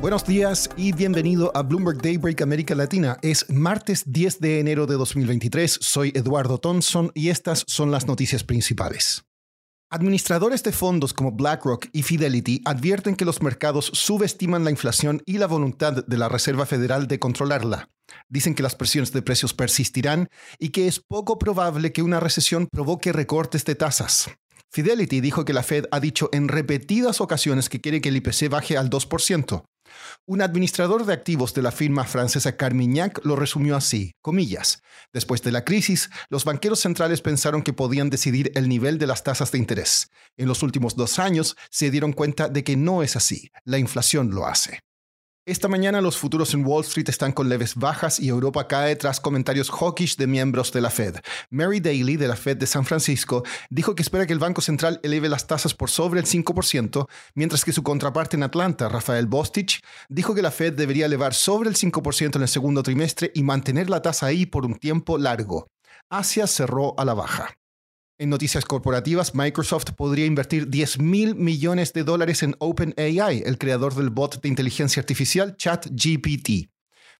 Buenos días y bienvenido a Bloomberg Daybreak América Latina. Es martes 10 de enero de 2023. Soy Eduardo Thompson y estas son las noticias principales. Administradores de fondos como BlackRock y Fidelity advierten que los mercados subestiman la inflación y la voluntad de la Reserva Federal de controlarla. Dicen que las presiones de precios persistirán y que es poco probable que una recesión provoque recortes de tasas. Fidelity dijo que la Fed ha dicho en repetidas ocasiones que quiere que el IPC baje al 2%. Un administrador de activos de la firma francesa Carmignac lo resumió así, comillas, después de la crisis, los banqueros centrales pensaron que podían decidir el nivel de las tasas de interés. En los últimos dos años se dieron cuenta de que no es así, la inflación lo hace. Esta mañana los futuros en Wall Street están con leves bajas y Europa cae tras comentarios hawkish de miembros de la Fed. Mary Daly, de la Fed de San Francisco, dijo que espera que el Banco Central eleve las tasas por sobre el 5%, mientras que su contraparte en Atlanta, Rafael Bostich, dijo que la Fed debería elevar sobre el 5% en el segundo trimestre y mantener la tasa ahí por un tiempo largo. Asia cerró a la baja. En noticias corporativas, Microsoft podría invertir 10 mil millones de dólares en OpenAI, el creador del bot de inteligencia artificial ChatGPT.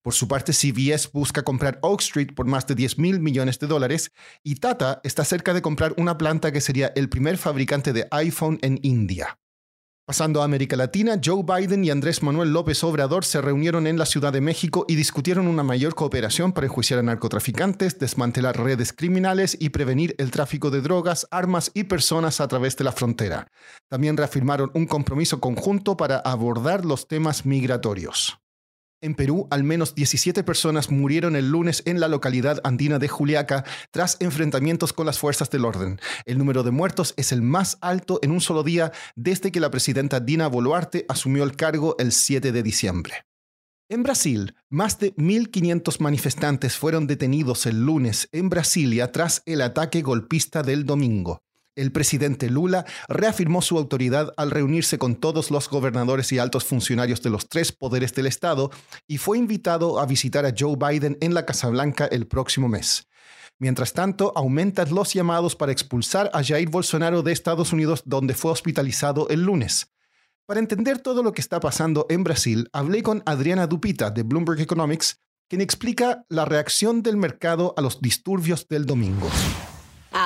Por su parte, CBS busca comprar Oak Street por más de 10 mil millones de dólares y Tata está cerca de comprar una planta que sería el primer fabricante de iPhone en India. Pasando a América Latina, Joe Biden y Andrés Manuel López Obrador se reunieron en la Ciudad de México y discutieron una mayor cooperación para enjuiciar a narcotraficantes, desmantelar redes criminales y prevenir el tráfico de drogas, armas y personas a través de la frontera. También reafirmaron un compromiso conjunto para abordar los temas migratorios. En Perú, al menos 17 personas murieron el lunes en la localidad andina de Juliaca tras enfrentamientos con las fuerzas del orden. El número de muertos es el más alto en un solo día desde que la presidenta Dina Boluarte asumió el cargo el 7 de diciembre. En Brasil, más de 1.500 manifestantes fueron detenidos el lunes en Brasilia tras el ataque golpista del domingo el presidente Lula reafirmó su autoridad al reunirse con todos los gobernadores y altos funcionarios de los tres poderes del Estado y fue invitado a visitar a Joe Biden en la Casa Blanca el próximo mes. Mientras tanto, aumentan los llamados para expulsar a Jair Bolsonaro de Estados Unidos, donde fue hospitalizado el lunes. Para entender todo lo que está pasando en Brasil, hablé con Adriana Dupita de Bloomberg Economics, quien explica la reacción del mercado a los disturbios del domingo.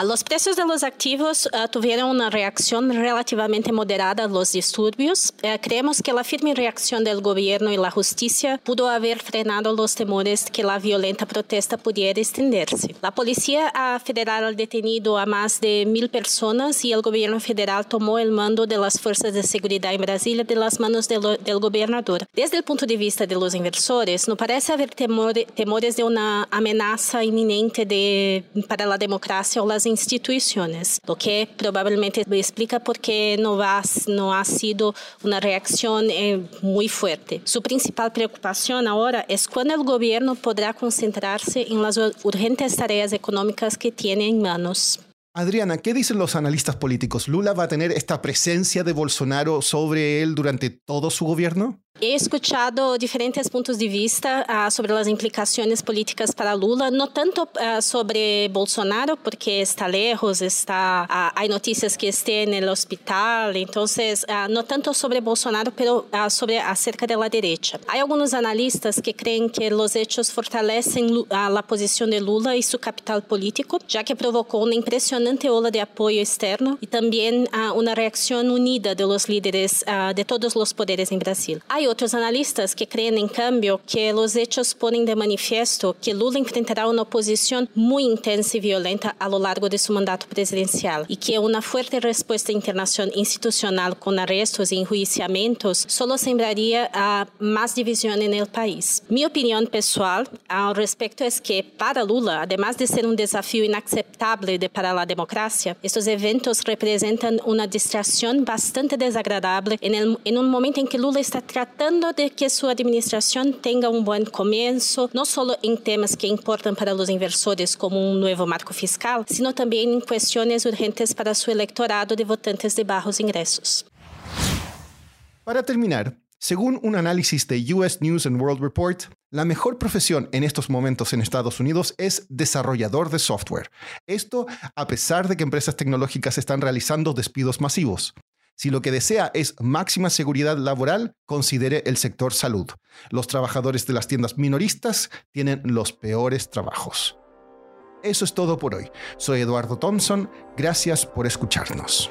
Ah, los precios de los activos uh, tuvieron una reacción relativamente moderada a los disturbios. Uh, creemos que la firme reacción del gobierno y la justicia pudo haber frenado los temores que la violenta protesta pudiera extenderse. La policía federal ha detenido a más de mil personas y el gobierno federal tomó el mando de las fuerzas de seguridad en Brasilia de las manos de lo, del gobernador. Desde el punto de vista de los inversores, no parece haber temor, temores de una amenaza inminente de, para la democracia o las instituciones, lo que probablemente explica por qué no, va, no ha sido una reacción eh, muy fuerte. Su principal preocupación ahora es cuándo el gobierno podrá concentrarse en las urgentes tareas económicas que tiene en manos. Adriana, ¿qué dicen los analistas políticos? ¿Lula va a tener esta presencia de Bolsonaro sobre él durante todo su gobierno? He escuchado diferentes puntos de vista uh, sobre las implicaciones políticas para Lula, no tanto uh, sobre Bolsonaro, porque está lejos, está, uh, hay noticias que esté en el hospital, entonces no tanto sobre Bolsonaro, pero sobre acerca de la derecha. Hay algunos analistas que creen que los hechos fortalecen la posición de Lula y su capital político, ya que provocó una impresionante ola de apoyo externo y también una reacción unida de los líderes de todos los poderes en Brasil. Hay otros analistas que creen, en cambio, que los hechos ponen de manifiesto que Lula enfrentará una oposición muy intensa y violenta a lo largo de su mandato presidencial y que una fuerte respuesta internacional institucional con arrestos y enjuiciamientos solo sembraría a más división en el país. Mi opinión personal al respecto es que para Lula, además de ser un desafío inaceptable de para la democracia, estos eventos representan una distracción bastante desagradable en, el, en un momento en que Lula está tratando de que su administración tenga un buen comienzo, no solo en temas que importan para los inversores como un nuevo marco fiscal, sino también en cuestiones urgentes para su electorado de votantes de bajos ingresos. Para terminar, según un análisis de US News and World Report, la mejor profesión en estos momentos en Estados Unidos es desarrollador de software. Esto a pesar de que empresas tecnológicas están realizando despidos masivos. Si lo que desea es máxima seguridad laboral, considere el sector salud. Los trabajadores de las tiendas minoristas tienen los peores trabajos. Eso es todo por hoy. Soy Eduardo Thompson. Gracias por escucharnos.